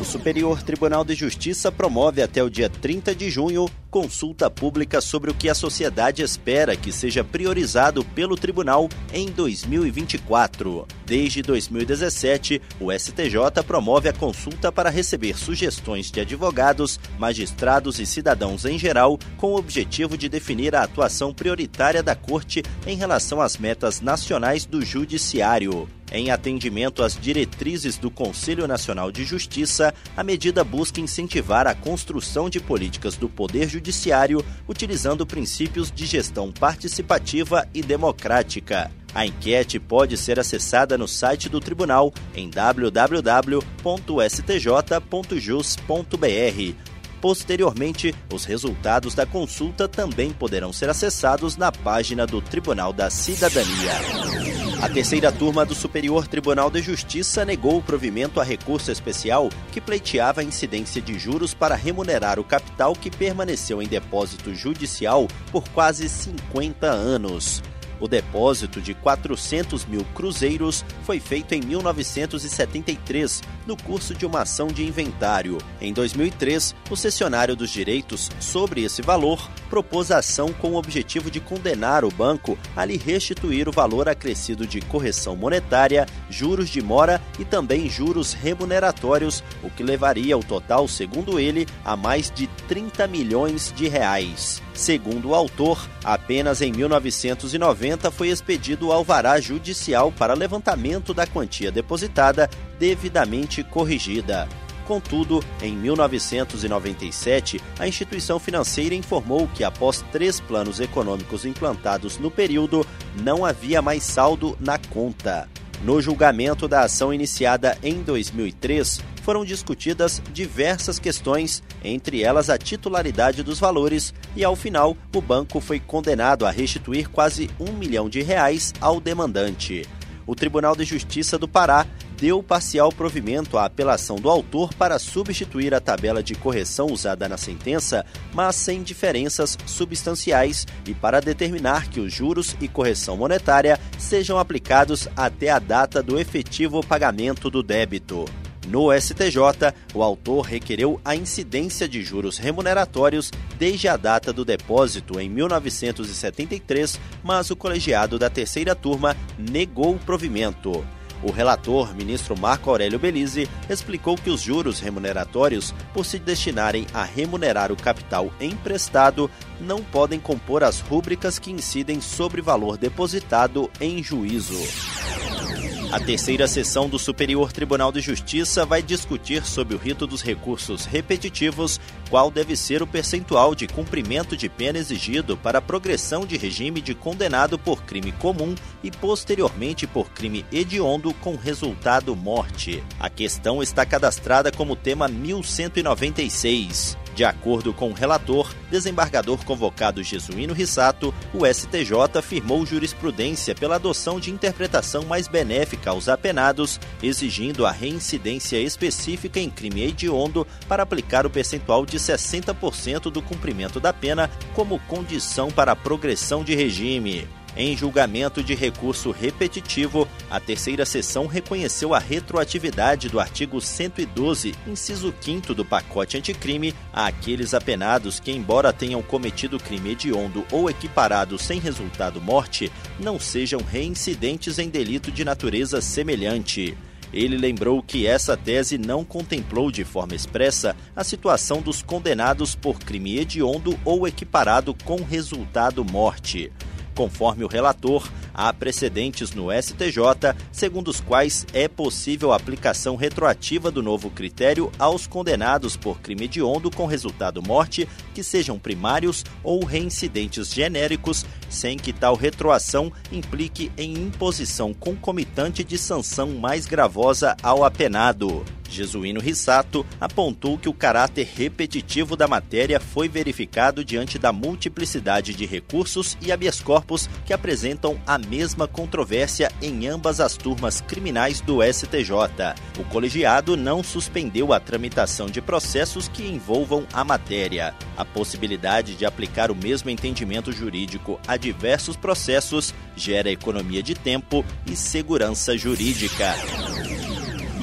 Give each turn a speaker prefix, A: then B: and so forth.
A: O Superior Tribunal de Justiça promove até o dia 30 de junho consulta pública sobre o que a sociedade espera que seja priorizado pelo tribunal em 2024. Desde 2017, o STJ promove a consulta para receber sugestões de advogados, magistrados e cidadãos em geral, com o objetivo de definir a atuação prioritária da Corte em relação às metas nacionais do Judiciário. Em atendimento às diretrizes do Conselho Nacional de Justiça, a medida busca incentivar a construção de políticas do Poder Judiciário utilizando princípios de gestão participativa e democrática. A enquete pode ser acessada no site do tribunal em www.stj.jus.br. Posteriormente, os resultados da consulta também poderão ser acessados na página do Tribunal da Cidadania. A terceira turma do Superior Tribunal de Justiça negou o provimento a recurso especial que pleiteava a incidência de juros para remunerar o capital que permaneceu em depósito judicial por quase 50 anos. O depósito de 400 mil cruzeiros foi feito em 1973, no curso de uma ação de inventário. Em 2003, o cessionário dos direitos sobre esse valor propôs a ação com o objetivo de condenar o banco a lhe restituir o valor acrescido de correção monetária, juros de mora e também juros remuneratórios, o que levaria o total, segundo ele, a mais de 30 milhões de reais. Segundo o autor, apenas em 1990 foi expedido o alvará judicial para levantamento da quantia depositada devidamente corrigida. Contudo, em 1997, a instituição financeira informou que, após três planos econômicos implantados no período, não havia mais saldo na conta. No julgamento da ação iniciada em 2003, foram discutidas diversas questões, entre elas a titularidade dos valores, e ao final o banco foi condenado a restituir quase um milhão de reais ao demandante. O Tribunal de Justiça do Pará deu parcial provimento à apelação do autor para substituir a tabela de correção usada na sentença, mas sem diferenças substanciais, e para determinar que os juros e correção monetária sejam aplicados até a data do efetivo pagamento do débito. No STJ, o autor requereu a incidência de juros remuneratórios desde a data do depósito em 1973, mas o colegiado da terceira turma negou o provimento. O relator, ministro Marco Aurélio Belize, explicou que os juros remuneratórios, por se destinarem a remunerar o capital emprestado, não podem compor as rúbricas que incidem sobre valor depositado em juízo. A terceira sessão do Superior Tribunal de Justiça vai discutir sobre o rito dos recursos repetitivos, qual deve ser o percentual de cumprimento de pena exigido para a progressão de regime de condenado por crime comum e posteriormente por crime hediondo com resultado morte. A questão está cadastrada como tema 1196. De acordo com o relator, desembargador convocado Jesuíno Rissato, o STJ firmou jurisprudência pela adoção de interpretação mais benéfica aos apenados, exigindo a reincidência específica em crime hediondo para aplicar o percentual de 60% do cumprimento da pena como condição para a progressão de regime. Em julgamento de recurso repetitivo, a terceira sessão reconheceu a retroatividade do artigo 112, inciso 5 do pacote anticrime, àqueles apenados que, embora tenham cometido crime hediondo ou equiparado sem resultado morte, não sejam reincidentes em delito de natureza semelhante. Ele lembrou que essa tese não contemplou de forma expressa a situação dos condenados por crime hediondo ou equiparado com resultado morte. Conforme o relator, há precedentes no STJ, segundo os quais é possível a aplicação retroativa do novo critério aos condenados por crime hediondo com resultado morte que sejam primários ou reincidentes genéricos, sem que tal retroação implique em imposição concomitante de sanção mais gravosa ao apenado. Jesuíno Rissato apontou que o caráter repetitivo da matéria foi verificado diante da multiplicidade de recursos e habeas corpus que apresentam a mesma controvérsia em ambas as turmas criminais do STJ. O colegiado não suspendeu a tramitação de processos que envolvam a matéria. A possibilidade de aplicar o mesmo entendimento jurídico a diversos processos gera economia de tempo e segurança jurídica.